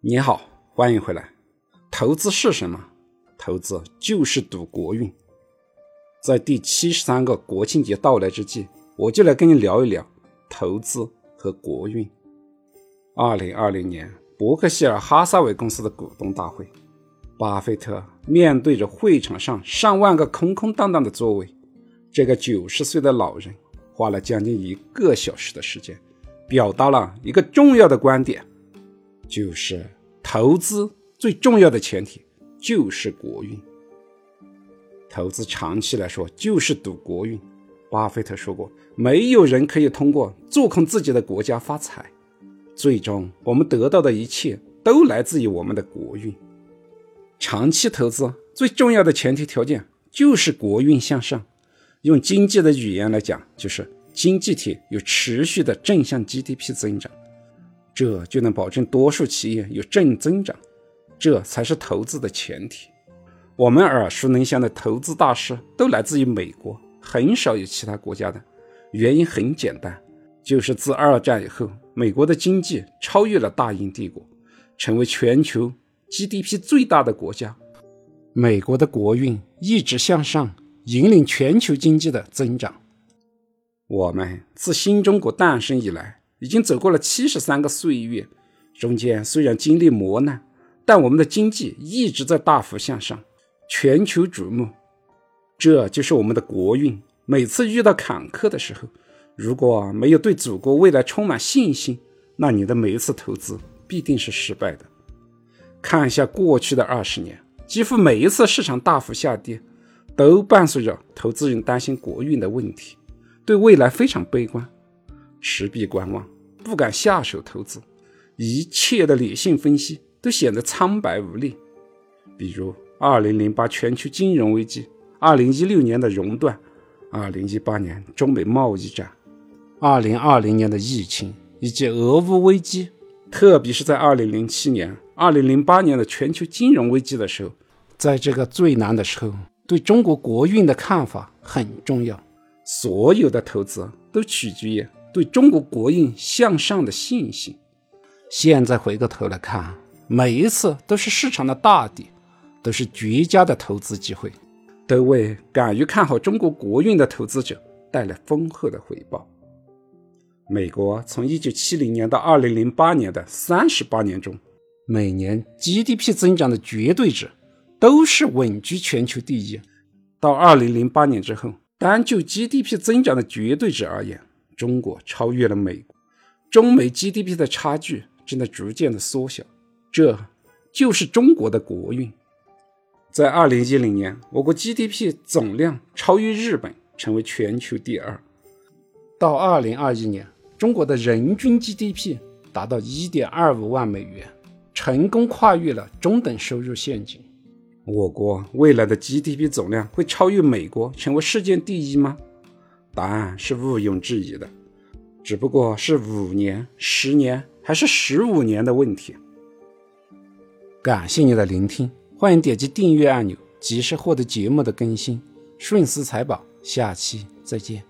你好，欢迎回来。投资是什么？投资就是赌国运。在第七十三个国庆节到来之际，我就来跟你聊一聊投资和国运。二零二零年，伯克希尔哈撒韦公司的股东大会，巴菲特面对着会场上上万个空空荡荡的座位，这个九十岁的老人花了将近一个小时的时间，表达了一个重要的观点。就是投资最重要的前提就是国运。投资长期来说就是赌国运。巴菲特说过，没有人可以通过做空自己的国家发财。最终，我们得到的一切都来自于我们的国运。长期投资最重要的前提条件就是国运向上。用经济的语言来讲，就是经济体有持续的正向 GDP 增长。这就能保证多数企业有正增长，这才是投资的前提。我们耳熟能详的投资大师都来自于美国，很少有其他国家的。原因很简单，就是自二战以后，美国的经济超越了大英帝国，成为全球 GDP 最大的国家。美国的国运一直向上，引领全球经济的增长。我们自新中国诞生以来。已经走过了七十三个岁月，中间虽然经历磨难，但我们的经济一直在大幅向上，全球瞩目。这就是我们的国运。每次遇到坎坷的时候，如果没有对祖国未来充满信心，那你的每一次投资必定是失败的。看一下过去的二十年，几乎每一次市场大幅下跌，都伴随着投资人担心国运的问题，对未来非常悲观。持币观望，不敢下手投资，一切的理性分析都显得苍白无力。比如，二零零八全球金融危机，二零一六年的熔断，二零一八年中美贸易战，二零二零年的疫情以及俄乌危机。特别是在二零零七年、二零零八年的全球金融危机的时候，在这个最难的时候，对中国国运的看法很重要。所有的投资都取决于。对中国国运向上的信心，现在回过头来看，每一次都是市场的大底，都是绝佳的投资机会，都为敢于看好中国国运的投资者带来丰厚的回报。美国从1970年到2008年的38年中，每年 GDP 增长的绝对值都是稳居全球第一。到2008年之后，单就 GDP 增长的绝对值而言，中国超越了美国，中美 GDP 的差距正在逐渐的缩小，这就是中国的国运。在二零一零年，我国 GDP 总量超越日本，成为全球第二。到二零二一年，中国的人均 GDP 达到一点二五万美元，成功跨越了中等收入陷阱。我国未来的 GDP 总量会超越美国，成为世界第一吗？答案是毋庸置疑的，只不过是五年、十年还是十五年的问题。感谢你的聆听，欢迎点击订阅按钮，及时获得节目的更新。顺思财宝，下期再见。